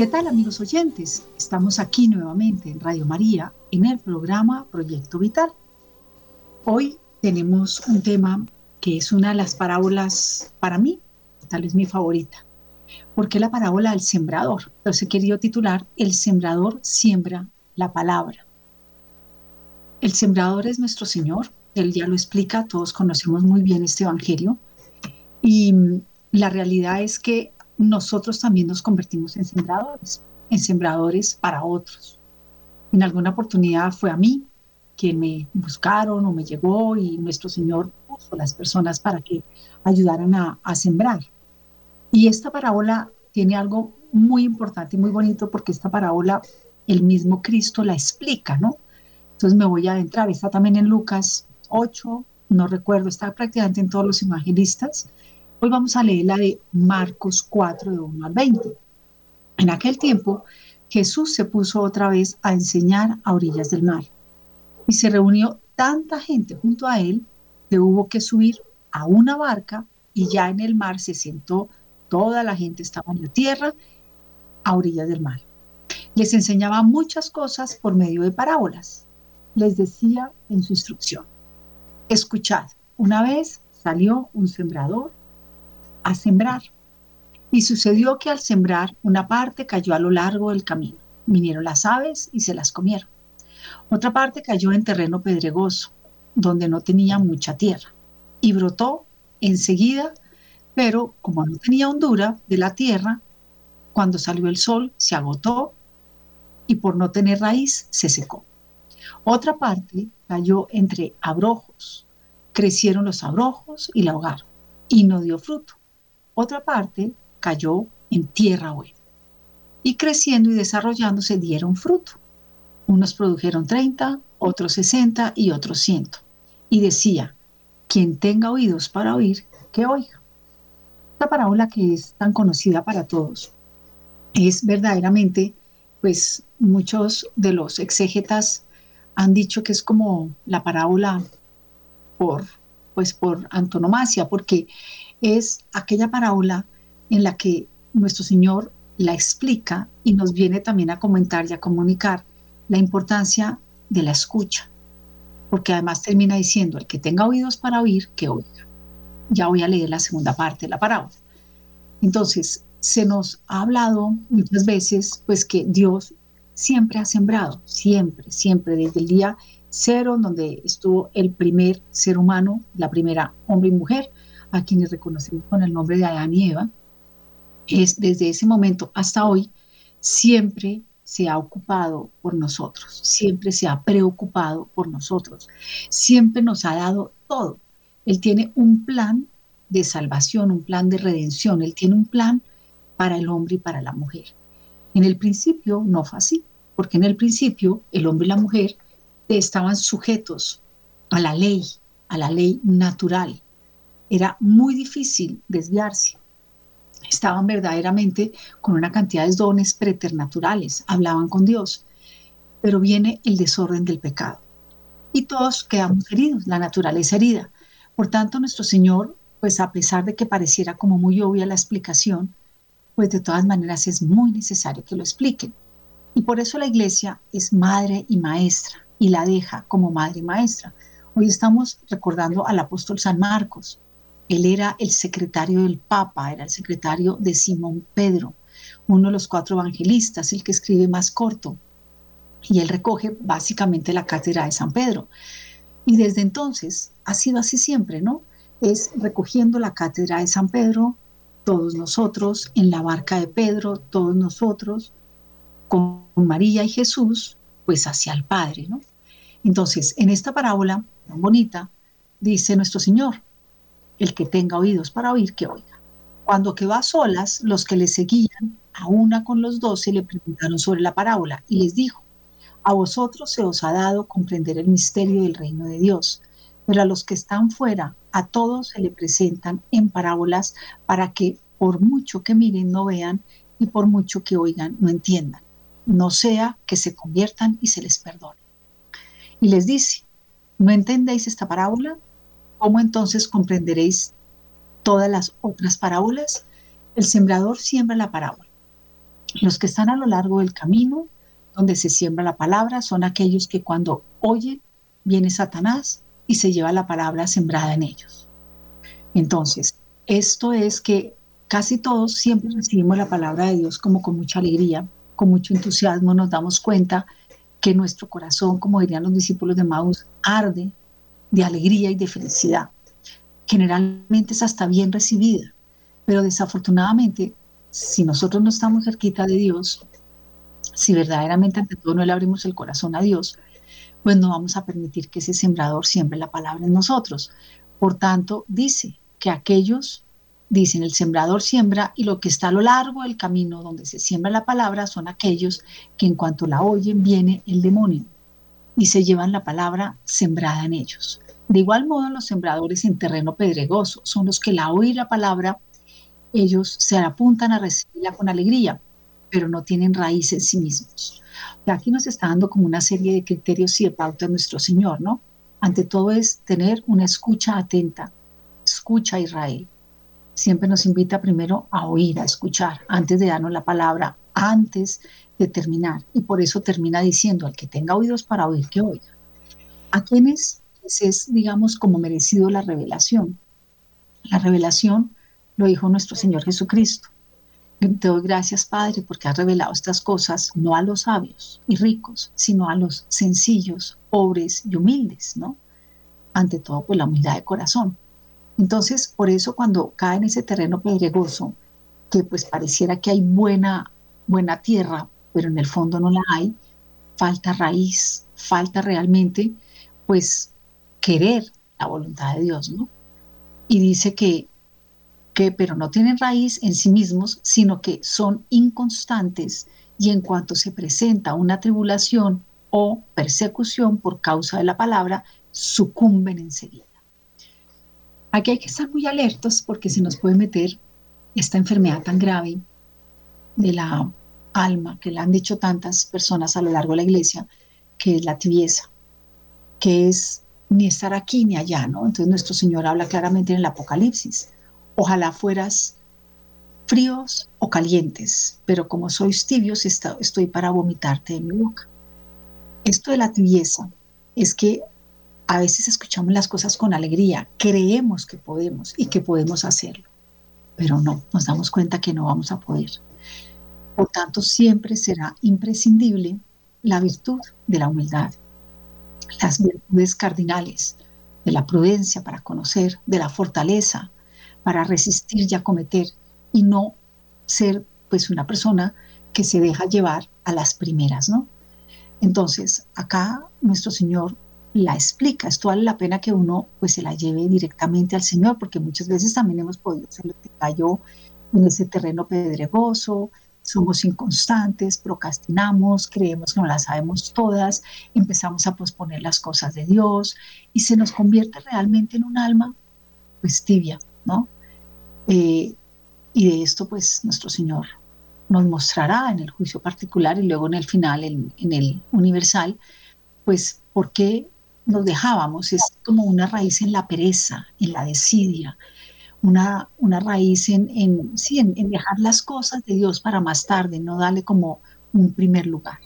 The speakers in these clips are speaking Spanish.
¿Qué tal amigos oyentes? Estamos aquí nuevamente en Radio María en el programa Proyecto Vital. Hoy tenemos un tema que es una de las parábolas para mí, tal vez mi favorita, porque la parábola del sembrador. Entonces he querido titular El sembrador siembra la palabra. El sembrador es nuestro Señor, Él ya lo explica, todos conocemos muy bien este Evangelio, y la realidad es que nosotros también nos convertimos en sembradores, en sembradores para otros. En alguna oportunidad fue a mí quien me buscaron o me llegó y nuestro Señor puso las personas para que ayudaran a, a sembrar. Y esta parábola tiene algo muy importante y muy bonito porque esta parábola el mismo Cristo la explica, ¿no? Entonces me voy a adentrar, está también en Lucas 8, no recuerdo, está prácticamente en todos los evangelistas, Hoy vamos a leer la de Marcos 4, de 1 al 20. En aquel tiempo, Jesús se puso otra vez a enseñar a orillas del mar. Y se reunió tanta gente junto a él que hubo que subir a una barca y ya en el mar se sentó, toda la gente estaba en la tierra, a orillas del mar. Les enseñaba muchas cosas por medio de parábolas. Les decía en su instrucción, escuchad, una vez salió un sembrador a sembrar. Y sucedió que al sembrar una parte cayó a lo largo del camino. Vinieron las aves y se las comieron. Otra parte cayó en terreno pedregoso, donde no tenía mucha tierra, y brotó enseguida, pero como no tenía hondura de la tierra, cuando salió el sol se agotó y por no tener raíz se secó. Otra parte cayó entre abrojos. Crecieron los abrojos y la ahogaron, y no dio fruto. Otra parte cayó en tierra buena y creciendo y desarrollándose dieron fruto. Unos produjeron 30, otros 60 y otros 100. Y decía, quien tenga oídos para oír, que oiga. Esta parábola que es tan conocida para todos es verdaderamente, pues muchos de los exégetas han dicho que es como la parábola por, pues por antonomasia, porque es aquella parábola en la que nuestro Señor la explica y nos viene también a comentar y a comunicar la importancia de la escucha, porque además termina diciendo, el que tenga oídos para oír, que oiga. Ya voy a leer la segunda parte de la parábola. Entonces, se nos ha hablado muchas veces, pues que Dios siempre ha sembrado, siempre, siempre, desde el día cero, donde estuvo el primer ser humano, la primera hombre y mujer, a quienes reconocemos con el nombre de Adán y Eva, es desde ese momento hasta hoy, siempre se ha ocupado por nosotros, siempre se ha preocupado por nosotros, siempre nos ha dado todo. Él tiene un plan de salvación, un plan de redención, Él tiene un plan para el hombre y para la mujer. En el principio no fue así, porque en el principio el hombre y la mujer estaban sujetos a la ley, a la ley natural, era muy difícil desviarse. Estaban verdaderamente con una cantidad de dones preternaturales, hablaban con Dios, pero viene el desorden del pecado. Y todos quedamos heridos, la naturaleza herida. Por tanto, nuestro Señor, pues a pesar de que pareciera como muy obvia la explicación, pues de todas maneras es muy necesario que lo expliquen. Y por eso la iglesia es madre y maestra y la deja como madre y maestra. Hoy estamos recordando al apóstol San Marcos, él era el secretario del Papa, era el secretario de Simón Pedro, uno de los cuatro evangelistas, el que escribe más corto. Y él recoge básicamente la cátedra de San Pedro. Y desde entonces ha sido así siempre, ¿no? Es recogiendo la cátedra de San Pedro, todos nosotros, en la barca de Pedro, todos nosotros, con María y Jesús, pues hacia el Padre, ¿no? Entonces, en esta parábola tan bonita, dice nuestro Señor, el que tenga oídos para oír, que oiga. Cuando quedó a solas, los que le seguían, a una con los doce, le preguntaron sobre la parábola y les dijo, a vosotros se os ha dado comprender el misterio del reino de Dios, pero a los que están fuera, a todos se le presentan en parábolas para que por mucho que miren no vean y por mucho que oigan no entiendan, no sea que se conviertan y se les perdone. Y les dice, ¿no entendéis esta parábola? ¿Cómo entonces comprenderéis todas las otras parábolas? El sembrador siembra la parábola. Los que están a lo largo del camino, donde se siembra la palabra, son aquellos que cuando oyen, viene Satanás y se lleva la palabra sembrada en ellos. Entonces, esto es que casi todos siempre recibimos la palabra de Dios como con mucha alegría, con mucho entusiasmo, nos damos cuenta que nuestro corazón, como dirían los discípulos de Maús, arde de alegría y de felicidad. Generalmente es hasta bien recibida, pero desafortunadamente, si nosotros no estamos cerquita de Dios, si verdaderamente ante todo no le abrimos el corazón a Dios, pues no vamos a permitir que ese sembrador siembre la palabra en nosotros. Por tanto, dice que aquellos, dicen, el sembrador siembra y lo que está a lo largo del camino donde se siembra la palabra son aquellos que en cuanto la oyen viene el demonio y se llevan la palabra sembrada en ellos. De igual modo, los sembradores en terreno pedregoso son los que la oyen la palabra, ellos se apuntan a recibirla con alegría, pero no tienen raíz en sí mismos. aquí nos está dando como una serie de criterios y de pautas nuestro Señor, ¿no? Ante todo es tener una escucha atenta. Escucha Israel. Siempre nos invita primero a oír, a escuchar, antes de darnos la palabra, antes Y por eso termina diciendo, al que tenga oídos para oír, que oiga. ¿A quienes es, digamos, como merecido la revelación? La revelación lo dijo nuestro Señor Jesucristo. Te doy gracias, Padre, porque has revelado estas cosas no a los sabios y ricos, sino a los sencillos, pobres y humildes, ¿no? Ante todo, pues la humildad de corazón. Entonces, por eso cuando cae en ese terreno pedregoso, que pues pareciera que hay buena, buena tierra, pero en el fondo no la hay, falta raíz, falta realmente, pues, querer la voluntad de Dios, ¿no? Y dice que, que, pero no tienen raíz en sí mismos, sino que son inconstantes y en cuanto se presenta una tribulación o persecución por causa de la palabra, sucumben enseguida. Aquí hay que estar muy alertos porque se nos puede meter esta enfermedad tan grave de la alma, que le han dicho tantas personas a lo largo de la iglesia, que es la tibieza, que es ni estar aquí ni allá, ¿no? Entonces nuestro Señor habla claramente en el Apocalipsis. Ojalá fueras fríos o calientes, pero como sois tibios, estoy para vomitarte de mi boca. Esto de la tibieza es que a veces escuchamos las cosas con alegría, creemos que podemos y que podemos hacerlo, pero no, nos damos cuenta que no vamos a poder. Por tanto, siempre será imprescindible la virtud de la humildad, las virtudes cardinales de la prudencia para conocer, de la fortaleza para resistir y acometer y no ser pues una persona que se deja llevar a las primeras, ¿no? Entonces, acá nuestro Señor la explica. Esto vale la pena que uno pues se la lleve directamente al Señor, porque muchas veces también hemos podido ser lo cayó en ese terreno pedregoso, somos inconstantes, procrastinamos, creemos que no las sabemos todas, empezamos a posponer las cosas de Dios y se nos convierte realmente en un alma pues tibia, ¿no? Eh, y de esto pues nuestro Señor nos mostrará en el juicio particular y luego en el final, en, el universal, pues por qué nos dejábamos, es como una raíz en la pereza, en la desidia, una, una raíz en, en, sí, en, dejar las cosas de Dios para más tarde, no darle como un primer lugar.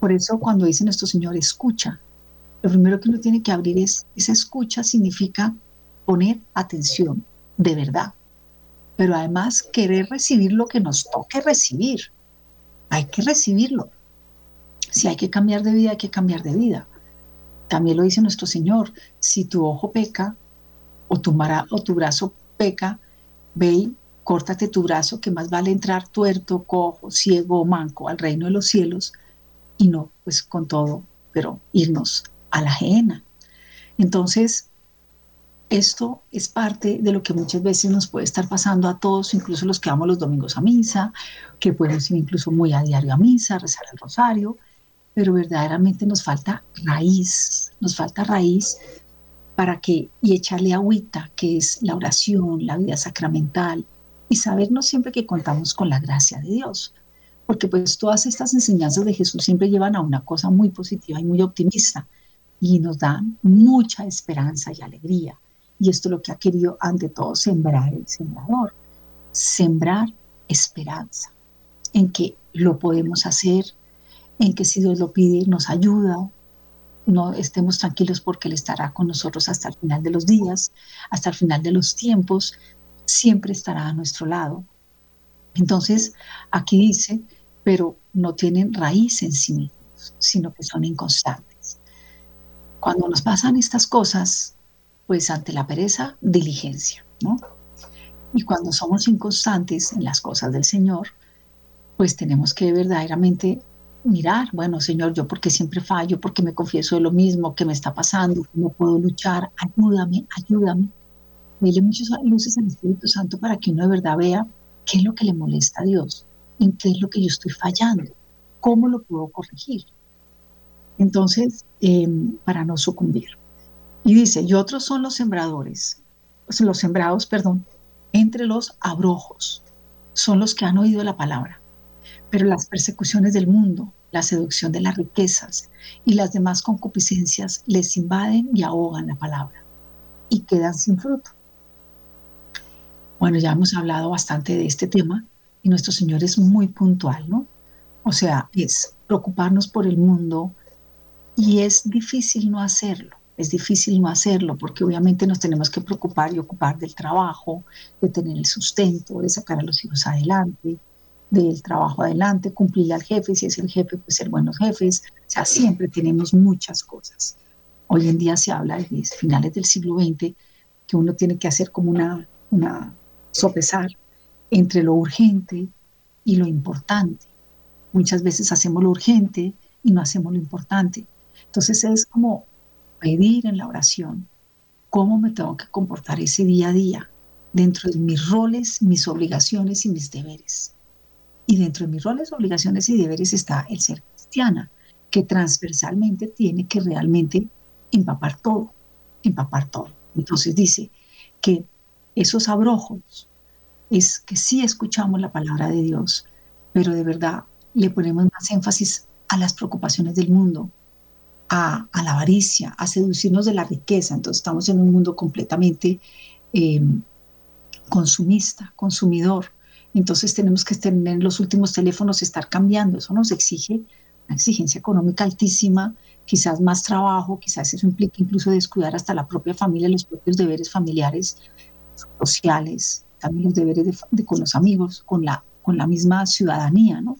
Por eso cuando dice nuestro Señor, escucha, lo primero que uno tiene que abrir es, esa escucha significa poner atención, de verdad, pero además querer recibir lo que nos toque recibir. Hay que recibirlo. Si hay que cambiar de vida, hay que cambiar de vida. También lo dice nuestro Señor, si tu ojo peca o tu, o tu brazo peca, ve y córtate tu brazo, que más vale entrar tuerto, cojo, ciego o manco al reino de los cielos y no, pues con todo, pero irnos a la ajena. Entonces, esto es parte de lo que muchas veces nos puede estar pasando a todos, incluso los que vamos los domingos a misa, que podemos ir incluso muy a diario a misa, rezar el rosario, pero verdaderamente nos falta raíz, nos falta raíz para que, y echarle agüita, que es la oración, la vida sacramental, y sabernos siempre que contamos con la gracia de Dios. Porque pues todas estas enseñanzas de Jesús siempre llevan a una cosa muy positiva y muy optimista, y nos dan mucha esperanza y alegría. Y esto es lo que ha querido ante todo sembrar el sembrador, sembrar esperanza en que lo podemos hacer, en que si Dios lo pide nos ayuda, no estemos tranquilos porque Él estará con nosotros hasta el final de los días, hasta el final de los tiempos, siempre estará a nuestro lado. Entonces, aquí dice, pero no tienen raíz en sí mismos, sino que son inconstantes. Cuando nos pasan estas cosas, pues ante la pereza, diligencia, ¿no? Y cuando somos inconstantes en las cosas del Señor, pues tenemos que verdaderamente mirar, bueno, Señor, yo porque siempre fallo, porque me confieso de lo mismo, que me está pasando, no puedo luchar, ayúdame, ayúdame. Dile muchas luces al Espíritu Santo para que uno de verdad vea qué es lo que le molesta a Dios, en qué es lo que yo estoy fallando, cómo lo puedo corregir. Entonces, em, para no sucumbir. Y dice, y otros son los sembradores, los sembrados, perdón, entre los abrojos, son los que han oído la palabra pero las persecuciones del mundo, la seducción de las riquezas y las demás concupiscencias les invaden y ahogan la palabra y quedan sin fruto. Bueno, ya hemos hablado bastante de este tema y nuestro Señor es muy puntual, ¿no? O sea, es preocuparnos por el mundo y es difícil no hacerlo. Es difícil no hacerlo porque obviamente nos tenemos que preocupar y ocupar del trabajo, de tener el sustento, de sacar a los hijos adelante, del trabajo adelante, cumplirle al jefe, si es el jefe, pues ser buenos jefes, o sea, siempre tenemos muchas cosas. Hoy en día se habla de finales del siglo XX que uno tiene que hacer como una, una sopesar entre lo urgente y lo importante. Muchas veces hacemos lo urgente y no hacemos lo importante. Entonces es como pedir en la oración cómo me tengo que comportar ese día a día dentro de mis roles, mis obligaciones y mis deberes. Y dentro de mis roles, obligaciones y deberes está el ser cristiana, que transversalmente tiene que realmente empapar todo, empapar todo. Entonces dice que esos abrojos es que sí escuchamos la palabra de Dios, pero de verdad le ponemos más énfasis a las preocupaciones del mundo, a, la avaricia, a seducirnos de la riqueza. Entonces estamos en un mundo completamente eh, consumista, consumidor, entonces tenemos que tener los últimos teléfonos, estar cambiando. Eso nos exige una exigencia económica altísima, quizás más trabajo, quizás eso implica incluso descuidar hasta la propia familia, los propios deberes familiares, sociales, también los deberes de, con los amigos, con la, con la misma ciudadanía, ¿no?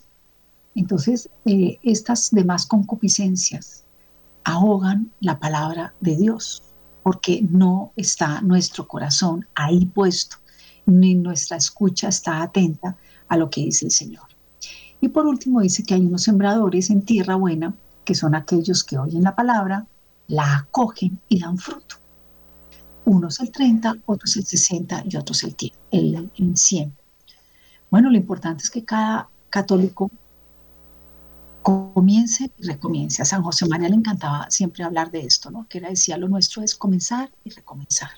Entonces, eh, estas demás concupiscencias ahogan la palabra de Dios, porque no está nuestro corazón ahí puesto ni nuestra escucha está atenta a lo que dice el Señor. Y por último dice que hay unos sembradores en tierra buena, que son aquellos que oyen la palabra, la acogen y dan fruto. Unos el 30, otros el 60 y otros el, el, el 100. Bueno, lo importante es que cada católico comience y recomience. A San José María le encantaba siempre hablar de esto, ¿no? Que decía, lo nuestro es comenzar y recomenzar.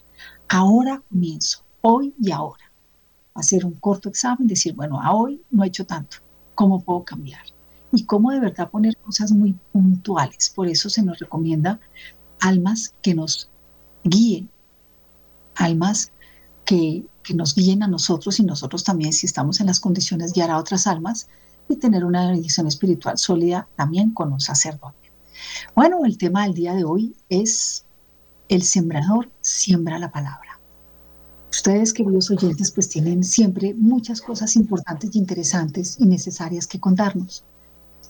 Ahora comienzo hoy y ahora. Hacer un corto examen, decir, bueno, a hoy no he hecho tanto, ¿cómo puedo cambiar? Y cómo de verdad poner cosas muy puntuales. Por eso se nos recomienda almas que nos guíen, almas que, que nos guíen a nosotros y nosotros también, si estamos en las condiciones, guiar a otras almas y tener una dirección espiritual sólida también con un sacerdote. Bueno, el tema del día de hoy es el sembrador siembra la palabra. Ustedes, queridos oyentes, pues tienen siempre muchas cosas importantes y interesantes y necesarias que contarnos.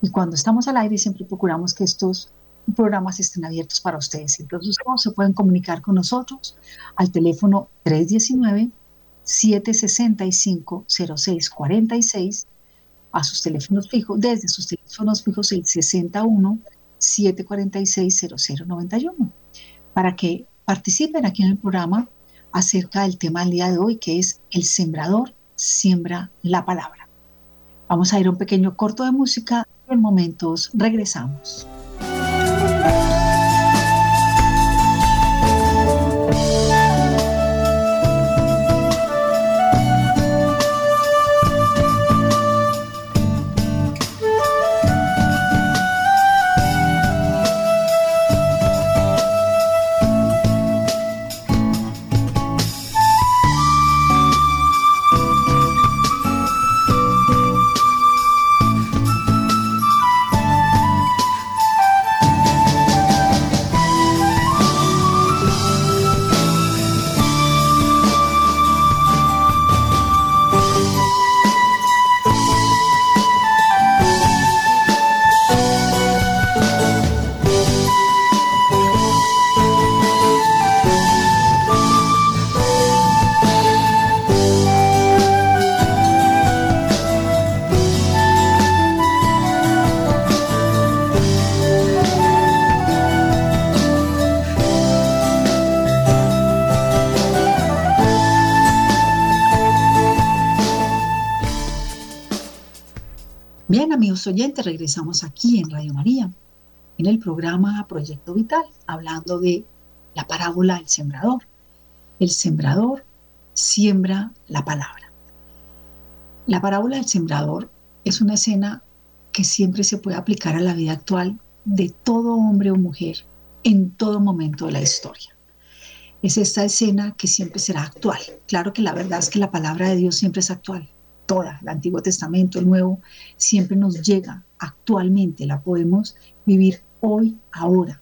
Y cuando estamos al aire siempre procuramos que estos programas estén abiertos para ustedes. Entonces, ¿cómo se pueden comunicar con nosotros? Al teléfono 319-765-0646, a sus teléfonos fijos, desde sus teléfonos fijos el 61-746-0091, para que participen aquí en el programa acerca del tema del día de hoy, que es el sembrador siembra la palabra. Vamos a ir a un pequeño corto de música. En momentos regresamos. Oyentes, regresamos aquí en Radio María, en el programa Proyecto Vital, hablando de la parábola del sembrador. El sembrador siembra la palabra. La parábola del sembrador es una escena que siempre se puede aplicar a la vida actual de todo hombre o mujer en todo momento de la historia. Es esta escena que siempre será actual. Claro que la verdad es que la palabra de Dios siempre es actual toda, el Antiguo Testamento, el Nuevo, siempre nos llega actualmente, la podemos vivir hoy, ahora.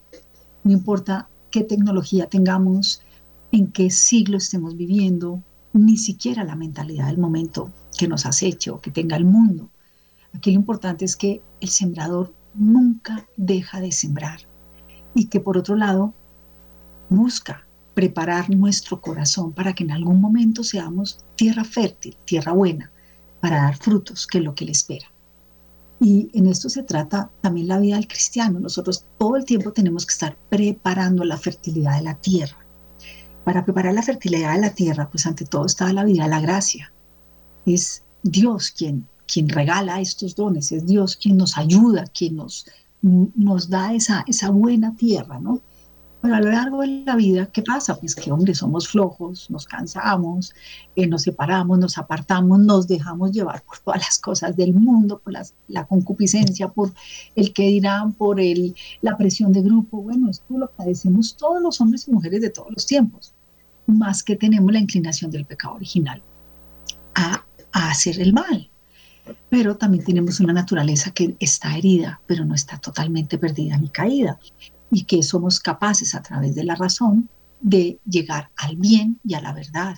No importa qué tecnología tengamos, en qué siglo estemos viviendo, ni siquiera la mentalidad del momento que nos aceche o que tenga el mundo. Aquí lo importante es que el sembrador nunca deja de sembrar y que por otro lado busca preparar nuestro corazón para que en algún momento seamos tierra fértil, tierra buena, para dar frutos, que es lo que le espera. Y en esto se trata también la vida del cristiano. Nosotros todo el tiempo tenemos que estar preparando la fertilidad de la tierra. Para preparar la fertilidad de la tierra, pues ante todo está la vida, la gracia. Es Dios quien, quien regala estos dones, es Dios quien nos ayuda, quien nos, nos da esa, esa buena tierra, ¿no? Pero a lo largo de la vida, ¿qué pasa? Pues que, hombre, somos flojos, nos cansamos, eh, nos separamos, nos apartamos, nos dejamos llevar por todas las cosas del mundo, por la concupiscencia, por el que dirán, por el, la presión de grupo. Bueno, esto lo padecemos todos los hombres y mujeres de todos los tiempos, más que tenemos la inclinación del pecado original a, a hacer el mal. Pero también tenemos una naturaleza que está herida, pero no está totalmente perdida ni caída y que somos capaces a través de la razón de llegar al bien y a la verdad.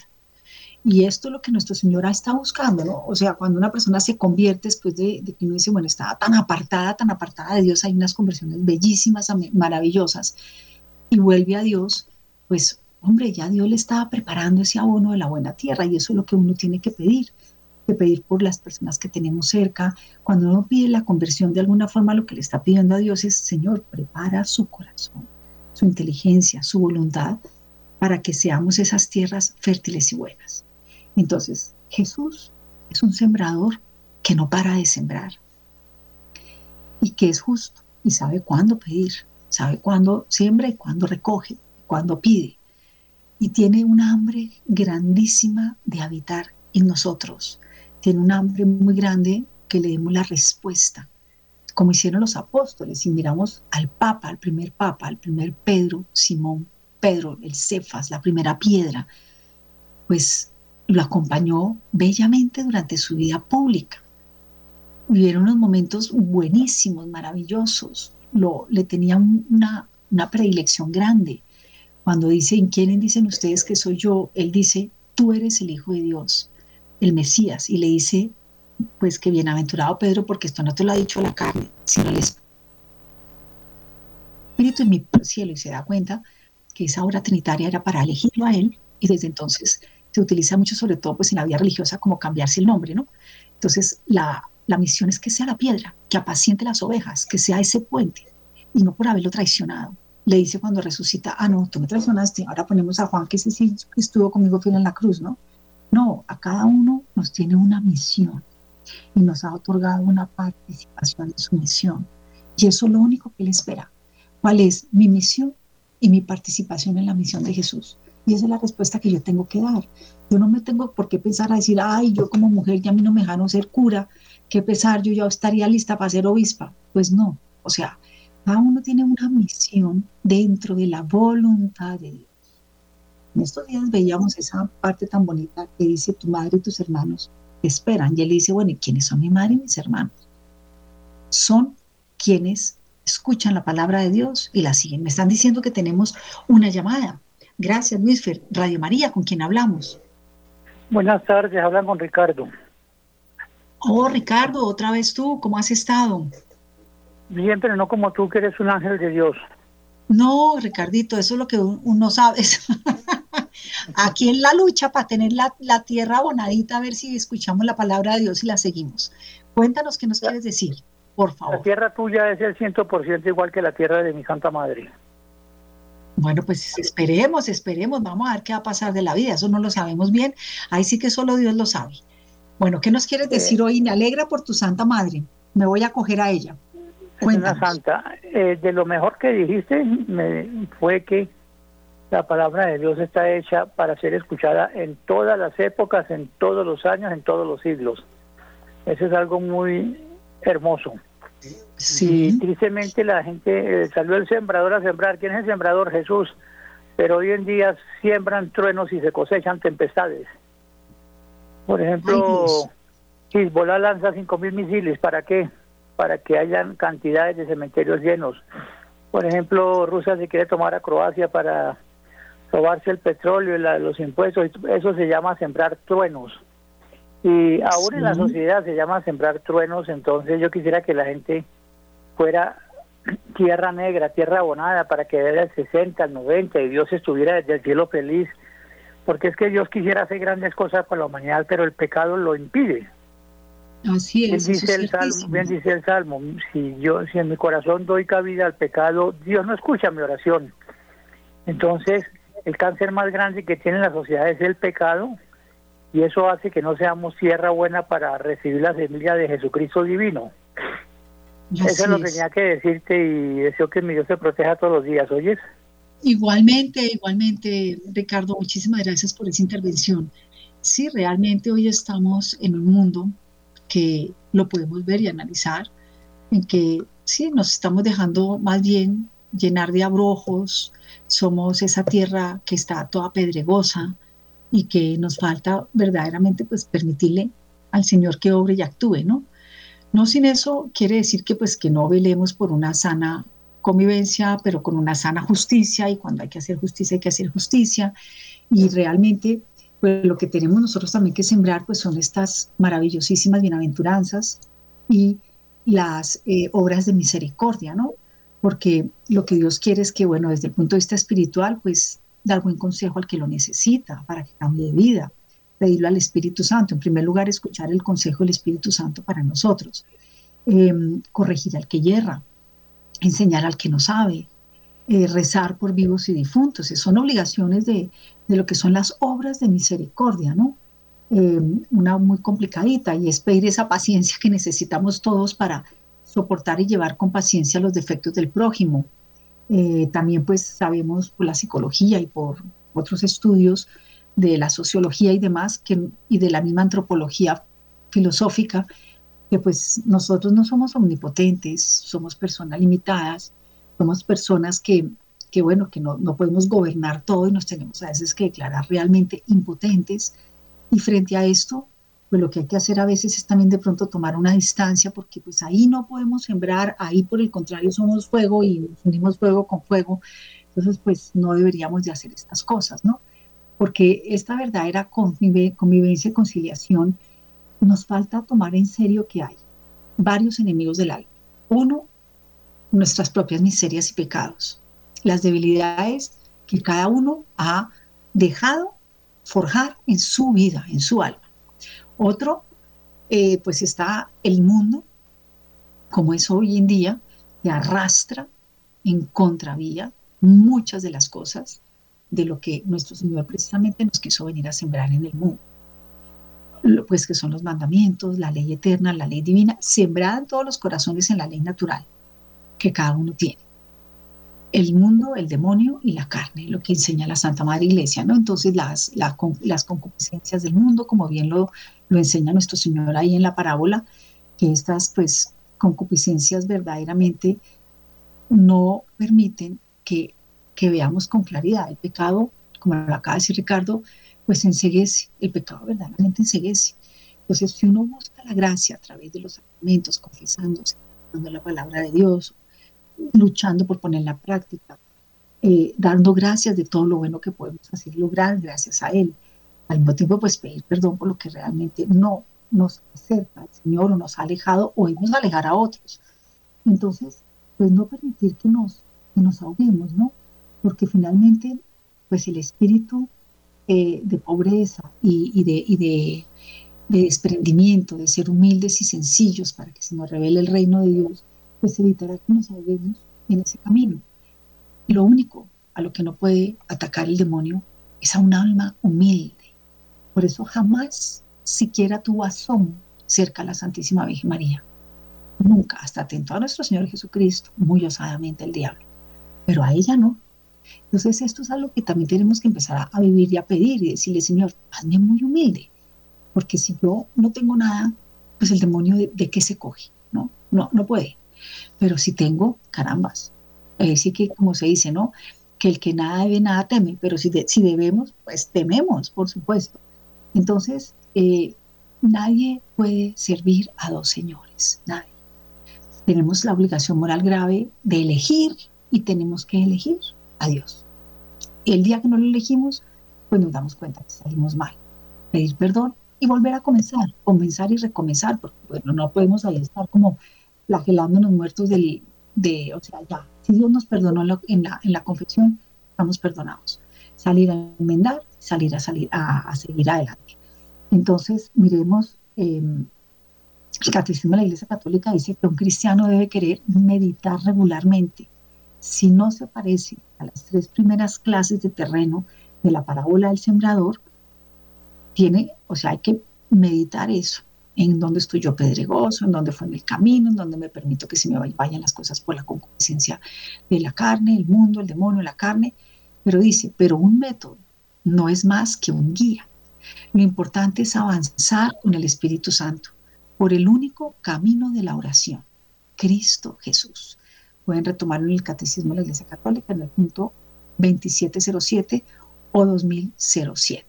Y esto es lo que nuestro Señor está buscando, ¿no? O sea, cuando una persona se convierte después de, que uno dice, bueno, estaba tan apartada, tan apartada de Dios, hay unas conversiones bellísimas, maravillosas, y vuelve a Dios, pues, hombre, ya Dios le estaba preparando ese abono de la buena tierra, y eso es lo que uno tiene que pedir pedir por las personas que tenemos cerca. Cuando uno pide la conversión, de alguna forma lo que le está pidiendo a Dios es, Señor, prepara su corazón, su inteligencia, su voluntad, para que seamos esas tierras fértiles y buenas. Entonces, Jesús es un sembrador que no para de sembrar y que es justo y sabe cuándo pedir, sabe cuándo siembra y cuándo recoge, cuándo pide. Y tiene un hambre grandísima de habitar en nosotros, tiene un hambre muy grande que le demos la respuesta, como hicieron los apóstoles. Y miramos al Papa, al primer Papa, al primer Pedro, Simón Pedro, el Cefas, la primera piedra, pues lo acompañó bellamente durante su vida pública. Vivieron unos momentos buenísimos, maravillosos. Lo, le tenía una, una predilección grande. Cuando dicen, ¿quiénes dicen ustedes que soy yo? Él dice, tú eres el Hijo de Dios el Mesías y le dice, pues que bienaventurado Pedro, porque esto no te lo ha dicho la carne, sino el Espíritu en mi cielo y se da cuenta que esa obra trinitaria era para elegirlo a él y desde entonces se utiliza mucho, sobre todo pues en la vida religiosa, como cambiarse el nombre, ¿no? Entonces la, la misión es que sea la piedra, que apaciente las ovejas, que sea ese puente y no por haberlo traicionado. Le dice cuando resucita, ah, no, tú me traicionaste, ahora ponemos a Juan, que ese sí estuvo conmigo fiel en la cruz, ¿no? A cada uno nos tiene una misión y nos ha otorgado una participación en su misión. Y eso es lo único que Él espera. ¿Cuál es mi misión y mi participación en la misión de Jesús? Y esa es la respuesta que yo tengo que dar. Yo no me tengo por qué pensar a decir, ay, yo como mujer ya a mí no me dejaron ser cura, qué pesar, yo ya estaría lista para ser obispa. Pues no, o sea, cada uno tiene una misión dentro de la voluntad de Dios. En estos días veíamos esa parte tan bonita que dice tu madre y tus hermanos te esperan. Y él dice, bueno, ¿y quiénes son mi madre y mis hermanos? Son quienes escuchan la palabra de Dios y la siguen. Me están diciendo que tenemos una llamada. Gracias, Luis Fer. Radio María, ¿con quién hablamos? Buenas tardes, hablan con Ricardo. Oh, Ricardo, otra vez tú, ¿cómo has estado? Bien, pero no como tú, que eres un ángel de Dios. No, Ricardito, eso es lo que uno sabe. Aquí en la lucha para tener la, tierra bonadita, a ver si escuchamos la palabra de Dios y la seguimos. Cuéntanos qué nos quieres decir, por favor. La tierra tuya es el 100% igual que la tierra de mi Santa Madre. Bueno, pues esperemos, esperemos, vamos a ver qué va a pasar de la vida, eso no lo sabemos bien, ahí sí que solo Dios lo sabe. Bueno, ¿qué nos quieres decir hoy? Me alegra por tu Santa Madre. me voy a coger a ella. Una santa, eh, de lo mejor que dijiste me, fue que la palabra de Dios está hecha para ser escuchada en todas las épocas, en todos los años, en todos los siglos. Eso es algo muy hermoso. Sí. Y tristemente la gente eh, salió el sembrador a sembrar. ¿Quién es el sembrador? Jesús. Pero hoy en día siembran truenos y se cosechan tempestades. Por ejemplo, Hezbollah lanza 5.000 misiles. ¿Para qué? Para que hayan cantidades de cementerios llenos. Por ejemplo, Rusia se quiere tomar a Croacia para robarse el petróleo y los impuestos. Eso se llama sembrar truenos. Y aún en la sociedad se llama sembrar truenos. Entonces yo quisiera que la gente fuera tierra negra, tierra abonada, para que era el 60, el 90 y Dios estuviera desde el cielo feliz porque es que Dios quisiera hacer grandes cosas para la humanidad, pero el pecado lo impide. Así es. Bien dice, el salmo, bien dice el Salmo, si yo si en mi corazón doy cabida al pecado, Dios no escucha mi oración. Entonces, el cáncer más grande que tiene la sociedad es el pecado y eso hace que no seamos tierra buena para recibir la semilla de Jesucristo divino. eso es lo que tenía que decirte y deseo que mi Dios te proteja todos los días, ¿oyes? Igualmente, igualmente, Ricardo, muchísimas gracias por esa intervención. Sí, realmente hoy estamos en un mundo que lo podemos ver y analizar, en que sí, nos estamos dejando más bien llenar de abrojos, somos esa tierra que está toda pedregosa y que nos falta verdaderamente pues permitirle al Señor que obre y actúe, ¿no? No sin eso quiere decir que pues que no velemos por una sana convivencia, pero con una sana justicia y cuando hay que hacer justicia hay que hacer justicia y realmente pues lo que tenemos nosotros también que sembrar pues son estas maravillosísimas bienaventuranzas y las eh, obras de misericordia, ¿no? Porque lo que Dios quiere es que, bueno, desde el punto de vista espiritual, pues dar buen consejo al que lo necesita para que cambie de vida, pedirlo al Espíritu Santo. En primer lugar, escuchar el consejo del Espíritu Santo para nosotros, em, corregir al que yerra, enseñar al que no sabe, eh, rezar por vivos y difuntos. Son obligaciones de, lo que son las obras de misericordia, ¿no? Eh, una muy complicadita y es pedir esa paciencia que necesitamos todos para soportar y llevar con paciencia los defectos del prójimo. Eh, también pues sabemos por la psicología y por otros estudios de la sociología y demás que, y de la misma antropología filosófica que pues nosotros no somos omnipotentes, somos personas limitadas, somos personas que, que bueno, que no, no, podemos gobernar todo y nos tenemos a veces que declarar realmente impotentes. Y frente a esto, pues lo que hay que hacer a veces es también de pronto tomar una distancia, porque pues ahí no podemos sembrar, ahí por el contrario somos fuego y unimos fuego con fuego. Entonces, pues no deberíamos de hacer estas cosas, ¿no? Porque esta verdadera convivencia y conciliación nos falta tomar en serio que hay varios enemigos del alma. Uno, nuestras propias miserias y pecados, las debilidades que cada uno ha dejado forjar en su vida, en su alma. Otro, eh, pues está el mundo, como es hoy en día, que arrastra en contravía muchas de las cosas de lo que nuestro Señor precisamente nos quiso venir a sembrar en el mundo pues que son los mandamientos, la ley eterna, la ley divina, sembrada en todos los corazones en la ley natural que cada uno tiene. El mundo, el demonio y la carne, lo que enseña la Santa Madre Iglesia, ¿no? Entonces las, las concupiscencias del mundo, como bien lo, lo enseña nuestro Señor ahí en la parábola, que estas pues concupiscencias verdaderamente no permiten que, que veamos con claridad el pecado, como lo acaba de decir Ricardo, pues enseguece, el pecado verdaderamente enseguece. Entonces, si uno busca la gracia a través de los sacramentos, confesándose, dando la palabra de Dios, luchando por ponerla en práctica, eh, dando gracias de todo lo bueno que podemos hacer, lograr gracias a Él. Al mismo tiempo, pues pedir perdón por lo que realmente no nos acerca al Señor o nos ha alejado o hemos alejar a otros. Entonces, pues no permitir que nos, que nos ahoguemos, ¿no? Porque finalmente, pues el Espíritu eh, de pobreza y, de, desprendimiento, de ser humildes y sencillos para que se nos revele el reino de Dios, pues evitará que nos ahoguemos en ese camino. lo único a lo que no puede atacar el demonio es a un alma humilde. Por eso jamás siquiera tuvo asomo cerca a la Santísima Virgen María. nunca, hasta atentó a nuestro Señor Jesucristo, muy osadamente el diablo, pero a ella no. Entonces esto es algo que también tenemos que empezar a, vivir y a pedir y decirle, Señor, hazme muy humilde, porque si yo no tengo nada, pues el demonio de, qué se coge, ¿no? No, no puede. Pero si tengo, carambas. sí que como se dice, ¿no? Que el que nada debe, nada teme, pero si debemos, pues tememos, por supuesto. Entonces, eh, nadie puede servir a dos señores, nadie. Tenemos la obligación moral grave de elegir y tenemos que elegir a Dios. El día que no lo elegimos, pues nos damos cuenta que salimos mal. Pedir perdón y volver a comenzar, comenzar y recomenzar, porque bueno, no podemos estar como flagelándonos muertos del, de, o sea, ya, si Dios nos perdonó en la, en la, confesión, estamos perdonados. Salir a enmendar, salir a, salir, a, seguir adelante. Entonces, miremos, em, el Catecismo de la Iglesia Católica dice que un cristiano debe querer meditar regularmente. Si no se parece a las tres primeras clases de terreno de la parábola del sembrador, tiene, o sea, hay que meditar eso, en dónde estoy yo pedregoso, en dónde fue en el camino, en dónde me permito que se me vayan las cosas por la concupiscencia de la carne, el mundo, el demonio, la carne. Pero dice, pero un método no es más que un guía. Lo importante es avanzar con el Espíritu Santo por el único camino de la oración, Cristo Jesús. Pueden retomarlo en el Catecismo de la Iglesia Católica en el punto 2707 o 2007.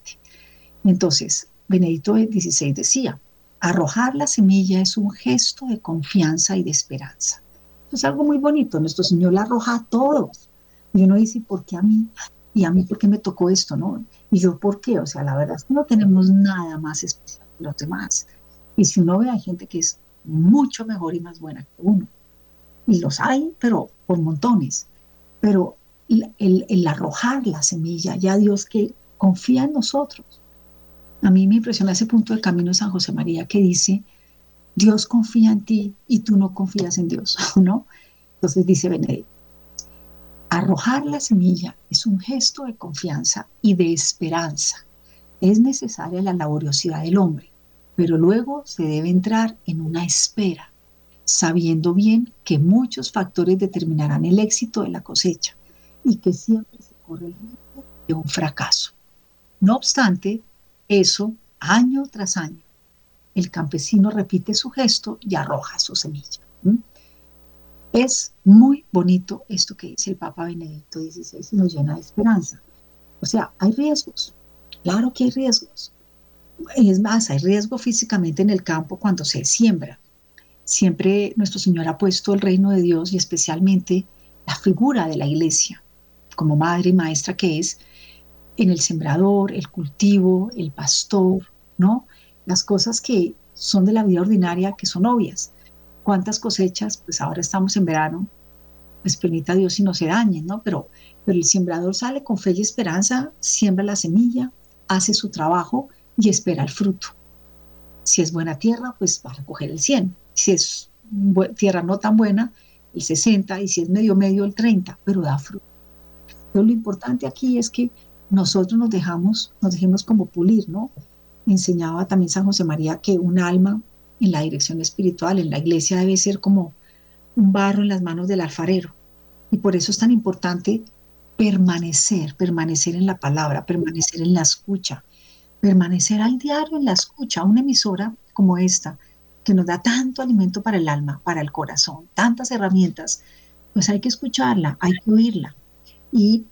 Entonces, Benedicto XVI decía, arrojar la semilla es un gesto de confianza y de esperanza. es algo muy bonito, nuestro Señor la arroja a todos. Y uno dice, ¿por qué a mí? Y a mí, ¿por qué me tocó esto? ¿no? Y yo, ¿por qué? O sea, la verdad es que no tenemos nada más especial que los demás. Y si uno ve a gente que es mucho mejor y más buena que uno, y los hay, pero por montones, pero el, el arrojar la semilla, ya Dios que confía en nosotros, a mí me impresiona ese punto del camino de San José María que dice, Dios confía en ti y tú no confías en Dios, ¿no? Entonces dice Benedicto, arrojar la semilla es un gesto de confianza y de esperanza. Es necesaria la laboriosidad del hombre, pero luego se debe entrar en una espera, sabiendo bien que muchos factores determinarán el éxito de la cosecha y que siempre se corre el riesgo de un fracaso. No obstante, eso, año tras año, el campesino repite su gesto y arroja su semilla. Es muy bonito esto que dice el Papa Benedicto XVI y nos llena de esperanza. O sea, hay riesgos, claro que hay riesgos. Es más, hay riesgo físicamente en el campo cuando se siembra. Siempre nuestro Señor ha puesto el reino de Dios y especialmente la figura de la iglesia como madre y maestra que es en el sembrador, el cultivo, el pastor, ¿no? Las cosas que son de la vida ordinaria, que son obvias. ¿Cuántas cosechas? Pues ahora estamos en verano, pues permita Dios si no se dañen, ¿no? Pero, pero el sembrador sale con fe y esperanza, siembra la semilla, hace su trabajo y espera el fruto. Si es buena tierra, pues va a recoger el 100. Si es tierra no tan buena, el 60, y si es medio medio, el 30, pero da fruto. Pero lo importante aquí es que nosotros nos dejamos, nos dejemos como pulir, ¿no? Enseñaba también San José María que un alma en la dirección espiritual, en la iglesia, debe ser como un barro en las manos del alfarero. Y por eso es tan importante permanecer, permanecer en la palabra, permanecer en la escucha, permanecer al diario en la escucha, una emisora como esta, que nos da tanto alimento para el alma, para el corazón, tantas herramientas, pues hay que escucharla, hay que oírla. Y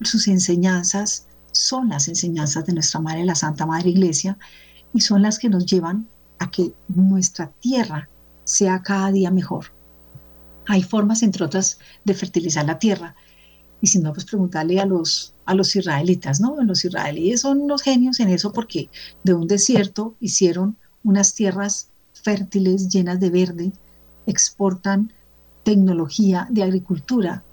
sus enseñanzas son las enseñanzas de nuestra Madre, la Santa Madre Iglesia, y son las que nos llevan a que nuestra tierra sea cada día mejor. Hay formas, entre otras, de fertilizar la tierra. Y si no, pues preguntarle a los, a los israelitas, ¿no? Los israelíes son unos genios en eso porque de un desierto hicieron unas tierras fértiles, llenas de verde, exportan tecnología de agricultura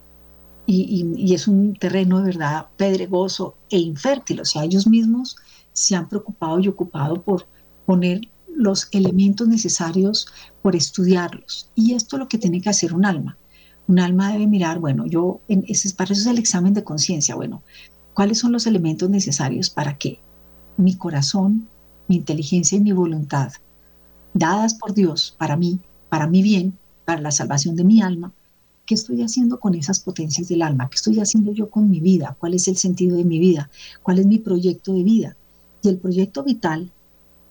y, es un terreno de verdad pedregoso e infértil. O sea, ellos mismos se han preocupado y ocupado por poner los elementos necesarios, por estudiarlos. Y esto es lo que tiene que hacer un alma. Un alma debe mirar, bueno, yo, en, ese, para eso es el examen de conciencia, bueno, ¿cuáles son los elementos necesarios para que mi corazón, mi inteligencia y mi voluntad, dadas por Dios para mí, para mi bien, para la salvación de mi alma, ¿qué estoy haciendo con esas potencias del alma? ¿Qué estoy haciendo yo con mi vida? ¿Cuál es el sentido de mi vida? ¿Cuál es mi proyecto de vida? Y el proyecto vital,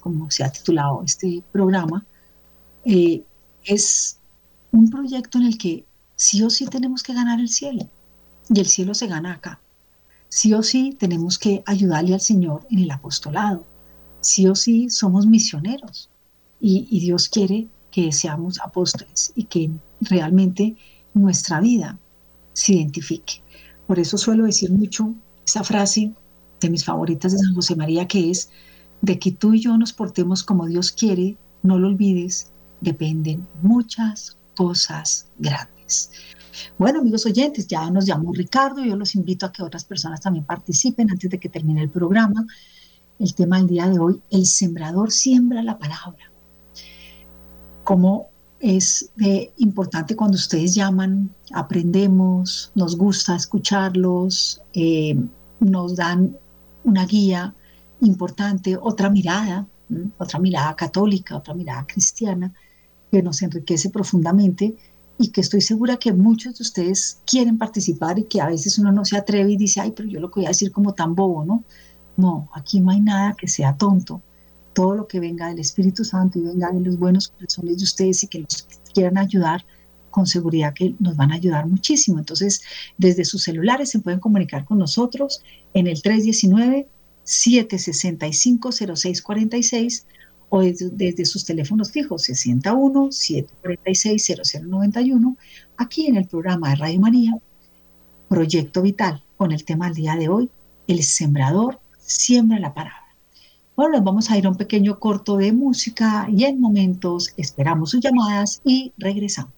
como se ha titulado este programa, eh, es un proyecto en el que sí o sí tenemos que ganar el cielo. Y el cielo se gana acá. Sí o sí tenemos que ayudarle al Señor en el apostolado. Sí o sí somos misioneros. Y, y Dios quiere que seamos apóstoles y que realmente nuestra vida se identifique. Por eso suelo decir mucho esa frase de mis favoritas de San José María, que es, de que tú y yo nos portemos como Dios quiere, no lo olvides, dependen muchas cosas grandes. Bueno, amigos oyentes, ya nos llamó Ricardo, yo los invito a que otras personas también participen antes de que termine el programa. El tema del día de hoy, el sembrador siembra la palabra. Como es importante cuando ustedes llaman, aprendemos, nos gusta escucharlos, eh, nos dan una guía importante, otra mirada, otra mirada católica, otra mirada cristiana, que nos enriquece profundamente y que estoy segura que muchos de ustedes quieren participar y que a veces uno no se atreve y dice, ay, pero yo lo que voy a decir como tan bobo, ¿no? No, aquí no hay nada que sea tonto todo lo que venga del Espíritu Santo y venga de los buenos corazones de ustedes y que nos quieran ayudar, con seguridad que nos van a ayudar muchísimo. Entonces, desde sus celulares se pueden comunicar con nosotros en el 319-765-0646 o desde, sus teléfonos fijos 61-746-0091, aquí en el programa de Radio María, Proyecto Vital, con el tema del día de hoy, el sembrador siembra la palabra. Bueno, nos vamos a ir a un pequeño corto de música y en momentos esperamos sus llamadas y regresamos.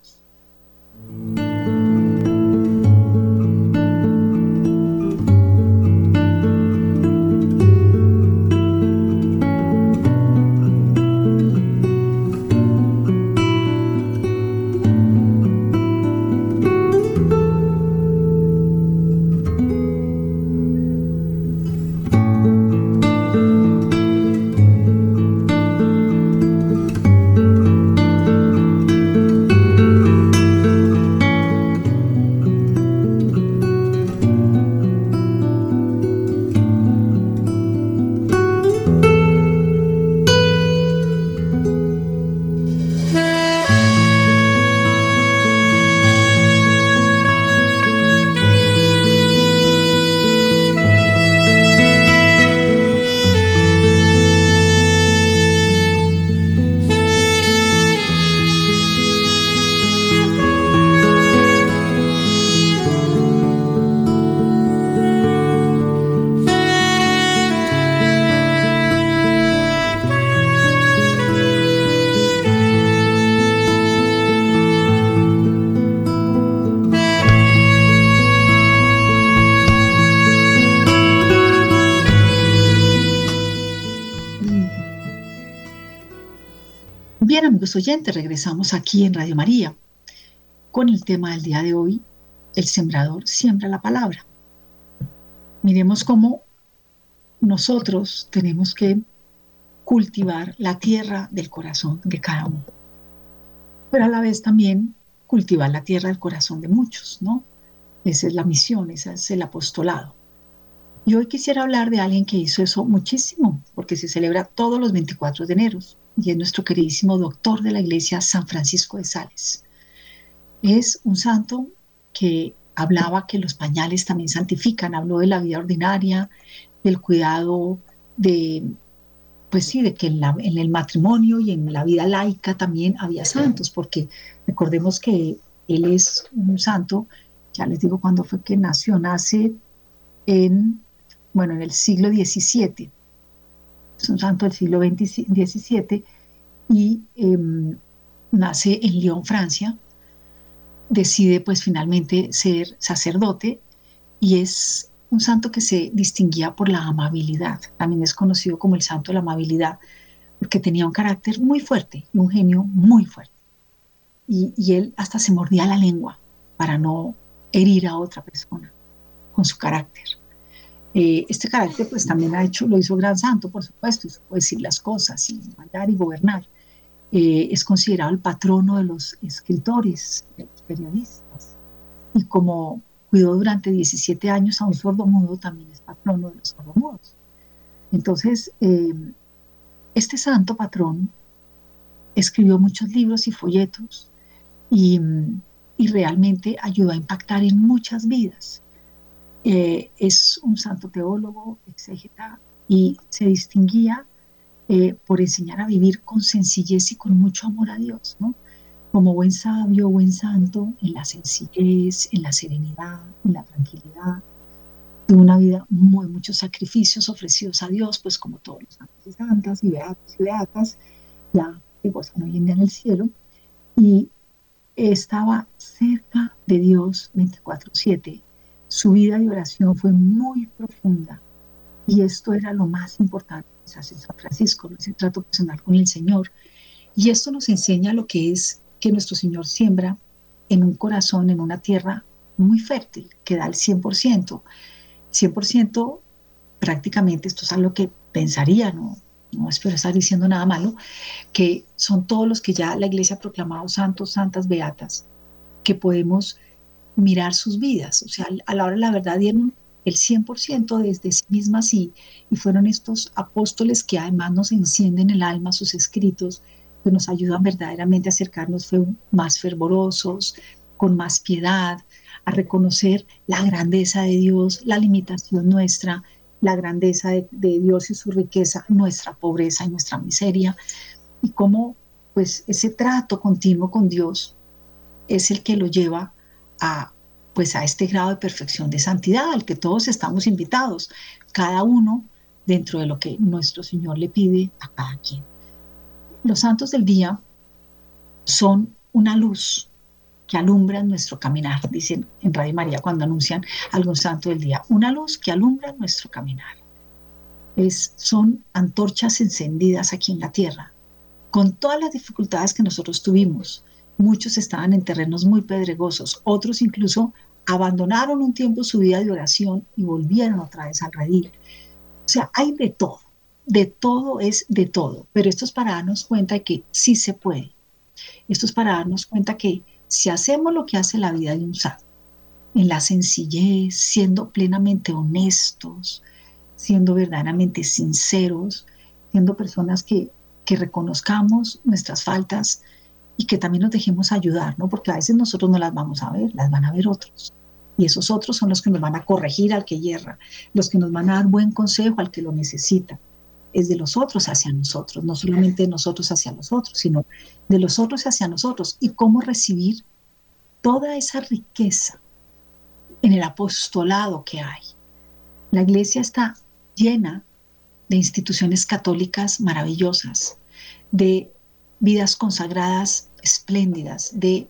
Oyentes, regresamos aquí en Radio María con el tema del día de hoy, el sembrador siembra la palabra. Miremos cómo nosotros tenemos que cultivar la tierra del corazón de cada uno, pero a la vez también cultivar la tierra del corazón de muchos, ¿no? Esa es la misión, ese es el apostolado. Y hoy quisiera hablar de alguien que hizo eso muchísimo, porque se celebra todos los 24 de enero, y es nuestro queridísimo doctor de la iglesia San Francisco de Sales. Es un santo que hablaba que los pañales también santifican, habló de la vida ordinaria, del cuidado de, pues sí, de que en, en el matrimonio y en la vida laica también había santos, porque recordemos que él es un santo, ya les digo cuándo fue que nació, nace en, bueno, en el siglo XVII es un santo del siglo XVII y em, nace en Lyon, Francia, decide pues finalmente ser sacerdote y es un santo que se distinguía por la amabilidad, también es conocido como el santo de la amabilidad, porque tenía un carácter muy fuerte y un genio muy fuerte. Y, y él hasta se mordía la lengua para no herir a otra persona con su carácter. Eh, este carácter pues también ha hecho, lo hizo gran santo, por supuesto, y decir las cosas y mandar y gobernar. eh, es considerado el patrono de los escritores, de los periodistas. Y como cuidó durante 17 años a un sordomudo, también es patrono de los sordomudos. Entonces, eh, este santo patrón escribió muchos libros y folletos y, realmente ayudó a impactar en muchas vidas. Eh, es un santo teólogo, exégeta, y se distinguía eh, por enseñar a vivir con sencillez y con mucho amor a Dios, ¿no? Como buen sabio, buen santo, en la sencillez, en la serenidad, en la tranquilidad, de una vida muy, muchos sacrificios ofrecidos a Dios, pues como todos los santos y santas y beatos y beatas, ya que gozan hoy en día en el cielo, y estaba cerca de Dios 24/7. Su vida de oración fue muy profunda y esto era lo más importante en San Francisco, ese trato personal con el Señor. Y esto nos enseña lo que es que nuestro Señor siembra en un corazón, en una tierra muy fértil, que da el 100%. 100% prácticamente, esto es algo que pensaría, no, no espero estar diciendo nada malo, que son todos los que ya la iglesia ha proclamado santos, santas, beatas, que podemos mirar sus vidas. O sea, a la hora de la verdad dieron el 100% desde sí mismas y, y fueron estos apóstoles que además nos encienden el alma, sus escritos, que nos ayudan verdaderamente a acercarnos más fervorosos, con más piedad, a reconocer la grandeza de Dios, la limitación nuestra, la grandeza de, Dios y su riqueza, nuestra pobreza y nuestra miseria, y cómo pues ese trato continuo con Dios es el que lo lleva a pues a este grado de perfección de santidad al que todos estamos invitados, cada uno dentro de lo que nuestro Señor le pide a cada quien. Los santos del día son una luz que alumbra nuestro caminar, dicen en Radio María cuando anuncian algún santo del día, una luz que alumbra nuestro caminar. Es, son antorchas encendidas aquí en la tierra, con todas las dificultades que nosotros tuvimos. Muchos estaban en terrenos muy pedregosos, otros incluso abandonaron un tiempo su vida de oración y volvieron otra vez al redil. O sea, hay de todo, de todo es de todo, pero esto es para darnos cuenta de que sí se puede. Esto es para darnos cuenta que si hacemos lo que hace la vida de un santo, en la sencillez, siendo plenamente honestos, siendo verdaderamente sinceros, siendo personas que, que reconozcamos nuestras faltas y que también nos dejemos ayudar, ¿no? Porque a veces nosotros no las vamos a ver, las van a ver otros. Y esos otros son los que nos van a corregir al que hierra, los que nos van a dar buen consejo al que lo necesita es de los otros hacia nosotros, no solamente de nosotros hacia los otros, sino de los otros hacia nosotros y cómo recibir toda esa riqueza en el apostolado que hay. La iglesia está llena de instituciones católicas maravillosas, de vidas consagradas espléndidas, de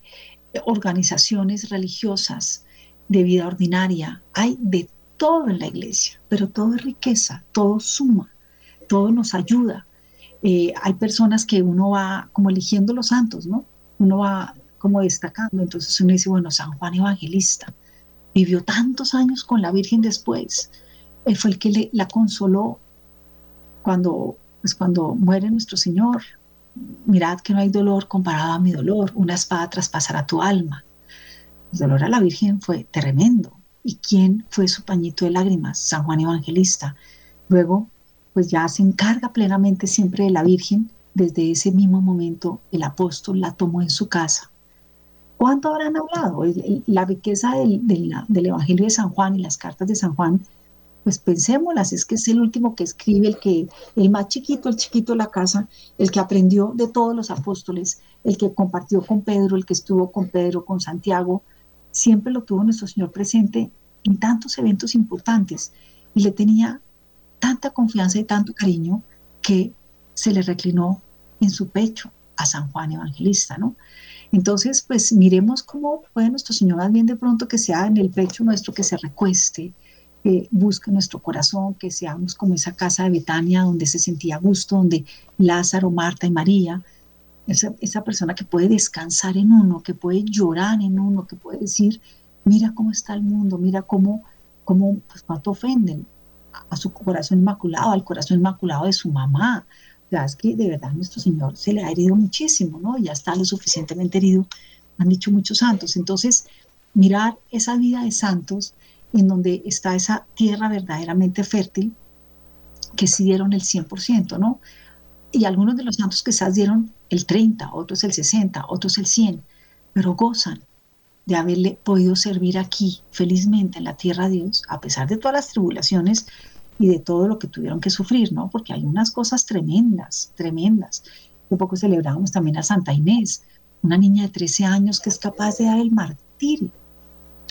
organizaciones religiosas, de vida ordinaria. Hay de todo en la iglesia, pero todo es riqueza, todo suma todo nos ayuda. Eh, hay personas que uno va como eligiendo los santos, ¿no? Uno va como destacando, entonces uno dice, bueno, San Juan Evangelista vivió tantos años con la Virgen después, él fue el que la consoló cuando, pues cuando muere nuestro Señor. Mirad que no hay dolor comparado a mi dolor, una espada traspasará tu alma. El dolor a la Virgen fue tremendo. ¿Y quién fue su pañito de lágrimas? San Juan Evangelista. Luego pues ya se encarga plenamente siempre de la Virgen. Desde ese mismo momento el apóstol la tomó en su casa. ¿Cuánto habrán hablado? La riqueza del, del, Evangelio de San Juan y las cartas de San Juan, pues pensémoslas, es que es el último que escribe, el que, el más chiquito, el chiquito de la casa, el que aprendió de todos los apóstoles, el que compartió con Pedro, el que estuvo con Pedro, con Santiago, siempre lo tuvo nuestro Señor presente en tantos eventos importantes y le tenía tanta confianza y tanto cariño que se le reclinó en su pecho a San Juan Evangelista, ¿no? Entonces, pues miremos cómo puede nuestro Señor más bien de pronto que sea en el pecho nuestro, que se recueste, que busque nuestro corazón, que seamos como esa casa de Betania donde se sentía gusto, donde Lázaro, Marta y María, esa, esa persona que puede descansar en uno, que puede llorar en uno, que puede decir, mira cómo está el mundo, mira cómo, cómo pues, cuánto ofenden, a su corazón inmaculado, al corazón inmaculado de su mamá, sea, es que de verdad nuestro Señor se le ha herido muchísimo, ¿no? Ya está lo suficientemente herido, han dicho muchos santos. Entonces, mirar esa vida de santos en donde está esa tierra verdaderamente fértil, que sí dieron el 100%, ¿no? Y algunos de los santos quizás dieron el 30, otros el 60, otros el 100, pero gozan de haberle podido servir aquí felizmente en la tierra de Dios, a pesar de todas las tribulaciones y de todo lo que tuvieron que sufrir, ¿no? Porque hay unas cosas tremendas, tremendas. Un poco celebrábamos también a Santa Inés, una niña de 13 años que es capaz de dar el martirio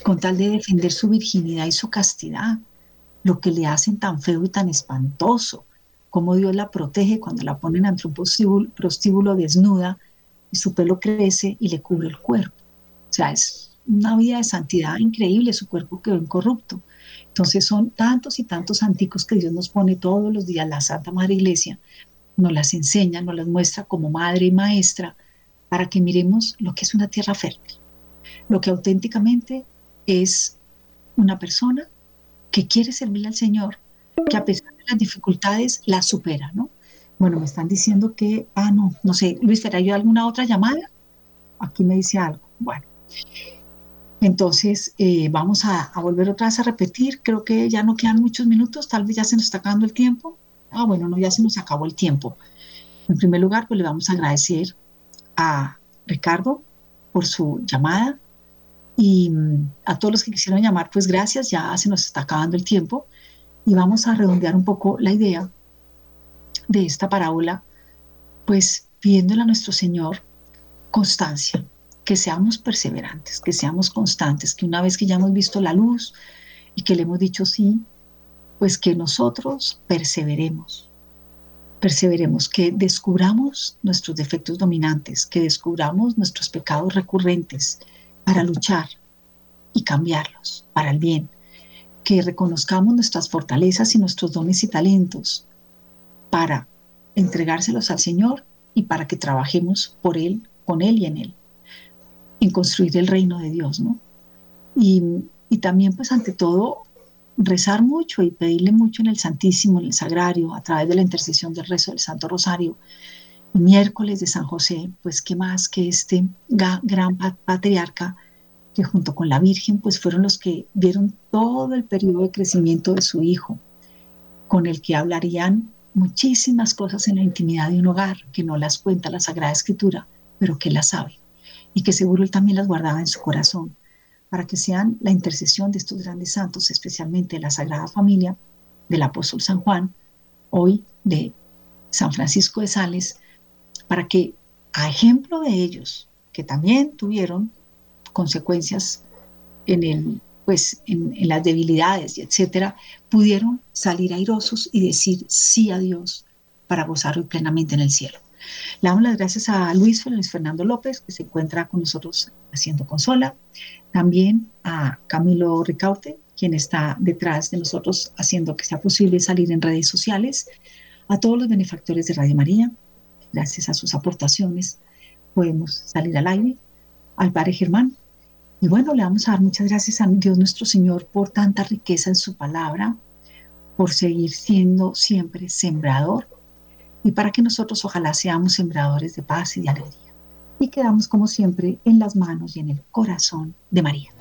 con tal de defender su virginidad y su castidad, lo que le hacen tan feo y tan espantoso, cómo Dios la protege cuando la ponen ante un prostíbulo, desnuda y su pelo crece y le cubre el cuerpo. O sea, es una vida de santidad increíble, su cuerpo quedó incorrupto. Entonces son tantos y tantos anticos que Dios nos pone todos los días, la Santa Madre Iglesia nos las enseña, nos las muestra como madre y maestra, para que miremos lo que es una tierra fértil, lo que auténticamente es una persona que quiere servirle al Señor, que a pesar de las dificultades la supera, ¿no? Bueno, me están diciendo que, ah, no, no sé, Luis, ¿será yo alguna otra llamada? Aquí me dice algo. Bueno, entonces eh, vamos a, volver otra vez a repetir. Creo que ya no quedan muchos minutos, tal vez ya se nos está acabando el tiempo. Ah, bueno, no, ya se nos acabó el tiempo. En primer lugar, pues le vamos a agradecer a Ricardo por su llamada, y mm, a todos los que quisieron llamar, pues gracias, ya se nos está acabando el tiempo. Y vamos a redondear un poco la idea de esta parábola, pues pidiéndole a nuestro Señor constancia, que seamos perseverantes, que seamos constantes, que una vez que ya hemos visto la luz y que le hemos dicho sí, pues que nosotros perseveremos, perseveremos, que descubramos nuestros defectos dominantes, que descubramos nuestros pecados recurrentes, para luchar y cambiarlos para el bien, que reconozcamos nuestras fortalezas y nuestros dones y talentos para entregárselos al Señor y para que trabajemos por Él, con Él y en Él, en construir el reino de Dios, ¿no? Y, y también, pues, ante todo, rezar mucho y pedirle mucho en el Santísimo, en el Sagrario, a través de la intercesión del rezo del Santo Rosario, miércoles de San José, pues qué más que este gran patriarca que junto con la Virgen pues fueron los que vieron todo el periodo de crecimiento de su hijo, con el que hablarían muchísimas cosas en la intimidad de un hogar que no las cuenta la Sagrada Escritura, pero que las sabe y que seguro él también las guardaba en su corazón, para que sean la intercesión de estos grandes santos, especialmente de la Sagrada Familia, del apóstol San Juan, hoy de San Francisco de Sales, para que a ejemplo de ellos, que también tuvieron consecuencias en, el, pues, en, las debilidades y etcétera, pudieron salir airosos y decir sí a Dios para gozar plenamente en el cielo. Le damos las gracias a Luis Fernando López, que se encuentra con nosotros haciendo consola. También a Camilo Ricaute, quien está detrás de nosotros haciendo que sea posible salir en redes sociales. A todos los benefactores de Radio María, gracias a sus aportaciones, podemos salir al aire, al Padre Germán. Y bueno, le vamos a dar muchas gracias a Dios nuestro Señor por tanta riqueza en su palabra, por seguir siendo siempre sembrador y para que nosotros ojalá seamos sembradores de paz y de alegría. Y quedamos como siempre en las manos y en el corazón de María.